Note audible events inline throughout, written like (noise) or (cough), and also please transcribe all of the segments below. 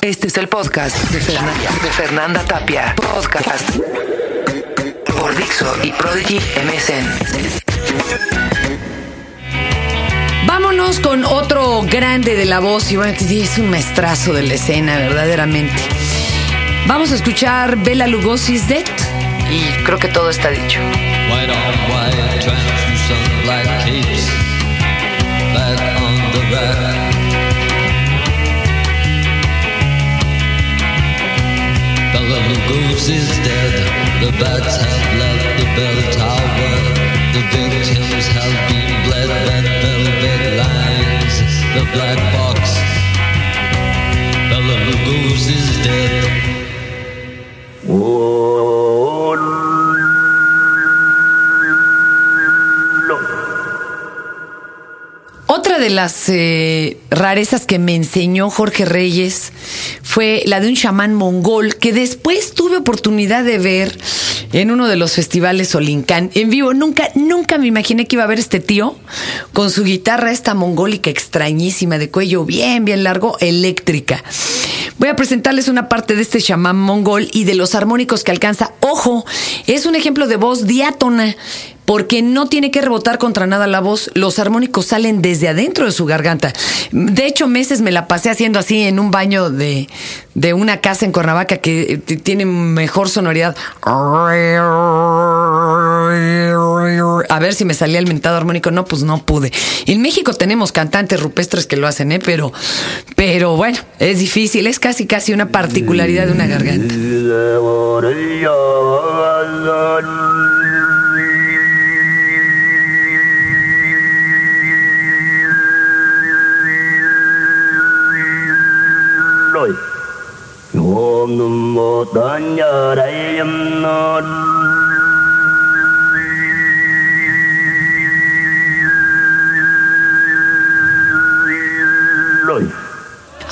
Este es el podcast de Fernanda, de Fernanda Tapia. Podcast por Dixo y Prodigy MSN. Vámonos con otro grande de la voz y bueno, es un maestrazo de la escena, verdaderamente. Vamos a escuchar Bela Lugosi's Dead y creo que todo está dicho. White on white, The the bell the have been the black box. Bella Lugosi's dead. Otra de las eh, rarezas que me enseñó Jorge Reyes fue la de un chamán mongol que después tuve oportunidad de ver en uno de los festivales Olincán en vivo. Nunca, nunca me imaginé que iba a ver este tío con su guitarra esta mongólica extrañísima de cuello bien, bien largo, eléctrica. Voy a presentarles una parte de este chamán mongol y de los armónicos que alcanza. Ojo, es un ejemplo de voz diátona porque no tiene que rebotar contra nada la voz, los armónicos salen desde adentro de su garganta. De hecho, meses me la pasé haciendo así en un baño de, de una casa en Cuernavaca que eh, tiene mejor sonoridad. A ver si me salía el mentado armónico. No, pues no pude. En México tenemos cantantes rupestres que lo hacen, ¿eh? Pero, pero bueno, es difícil. Es casi, casi una particularidad de una garganta.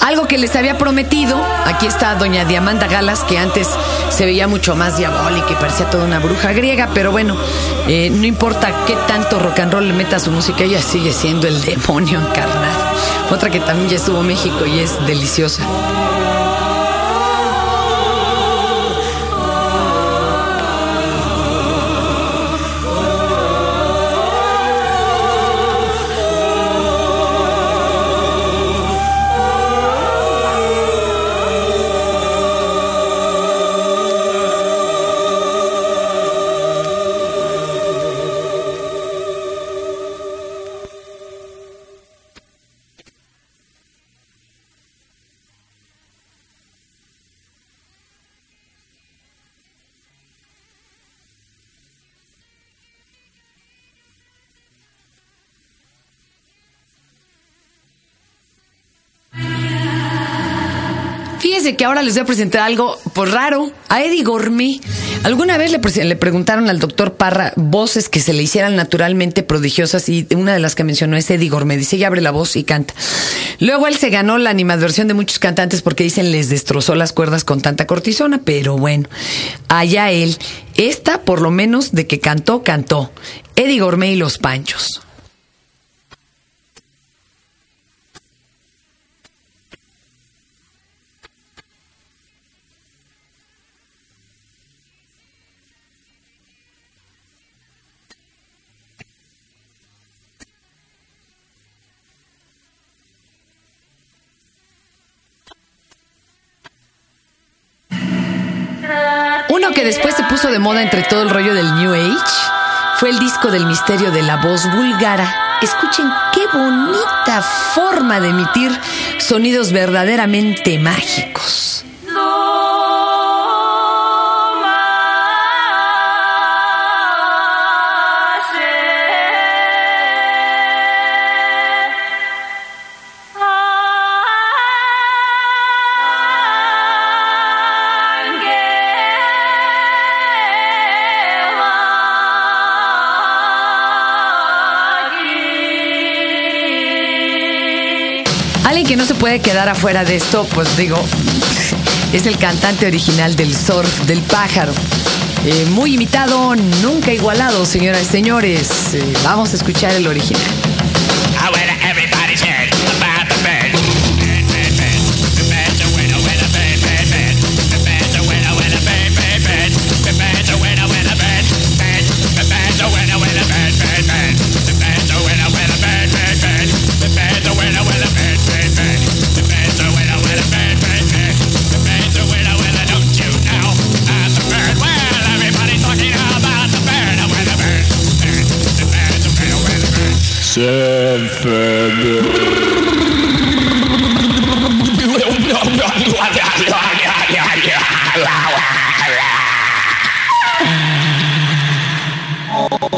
Algo que les había prometido, aquí está doña Diamanda Galas, que antes se veía mucho más diabólica y parecía toda una bruja griega, pero bueno, eh, no importa qué tanto rock and roll le meta a su música, ella sigue siendo el demonio encarnado. Otra que también ya estuvo en México y es deliciosa. Que ahora les voy a presentar algo pues raro a Eddie Gourmet. Alguna vez le, le preguntaron al doctor Parra voces que se le hicieran naturalmente prodigiosas y una de las que mencionó es Eddie Gourmet. Dice, ella abre la voz y canta. Luego él se ganó la animadversión de muchos cantantes porque dicen les destrozó las cuerdas con tanta cortisona, pero bueno, allá él. Esta, por lo menos, de que cantó, cantó. Eddie Gourmet y los Panchos. Uno que después se puso de moda entre todo el rollo del New Age fue el disco del misterio de la voz búlgara. Escuchen qué bonita forma de emitir sonidos verdaderamente mágicos. Alguien que no se puede quedar afuera de esto, pues digo, es el cantante original del surf del pájaro. Eh, muy imitado, nunca igualado, señoras y señores. Eh, vamos a escuchar el original. (laughs)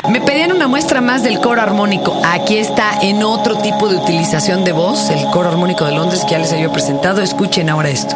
Me pedían una muestra más del coro armónico. Aquí está en otro tipo de utilización de voz, el coro armónico de Londres que ya les había presentado. Escuchen ahora esto.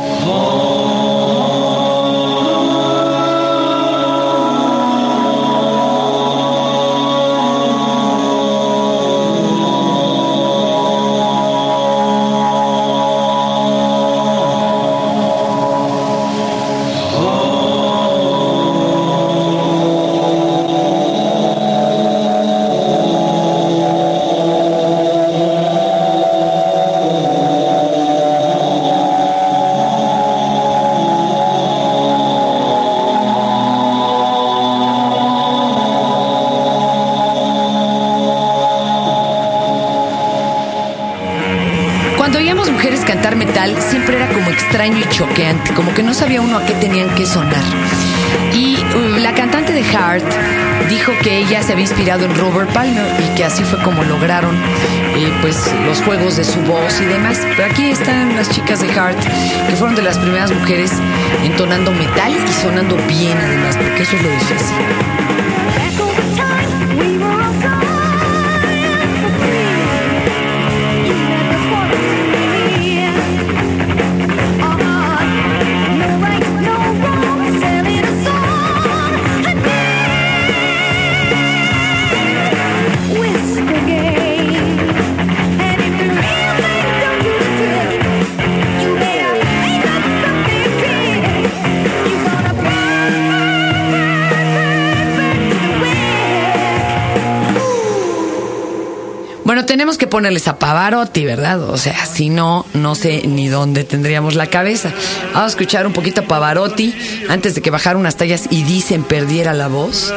Extraño y choqueante, como que no sabía uno a qué tenían que sonar. Y uh, la cantante de Heart dijo que ella se había inspirado en Robert Palmer y que así fue como lograron eh, pues los juegos de su voz y demás. Pero aquí están las chicas de Heart, que fueron de las primeras mujeres entonando metal y sonando bien además, porque eso es lo difícil. Tenemos que ponerles a Pavarotti, ¿verdad? O sea, si no, no sé ni dónde tendríamos la cabeza. Vamos a escuchar un poquito a Pavarotti antes de que bajara unas tallas y dicen perdiera la voz.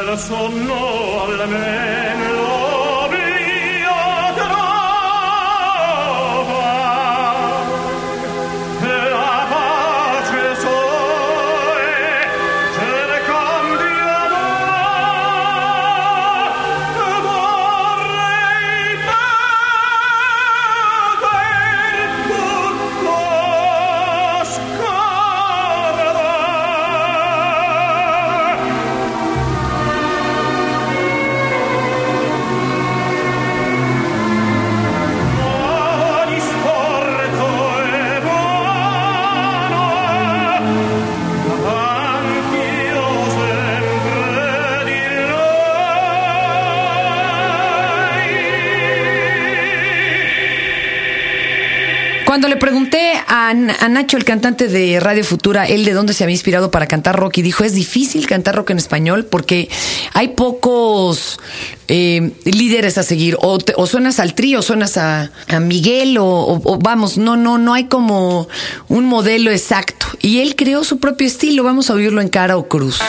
Cuando le pregunté a, a Nacho, el cantante de Radio Futura, él de dónde se había inspirado para cantar rock, y dijo, es difícil cantar rock en español porque hay pocos eh, líderes a seguir. O, suenas al trío, suenas a, Miguel, o, vamos, no, no, no hay como un modelo exacto. Y él creó su propio estilo, vamos a oírlo en cara o cruz.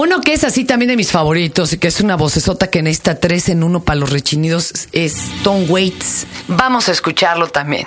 Uno que es así también de mis favoritos y que es una vocesota que necesita tres en uno para los rechinidos es Tom Waits. Vamos a escucharlo también.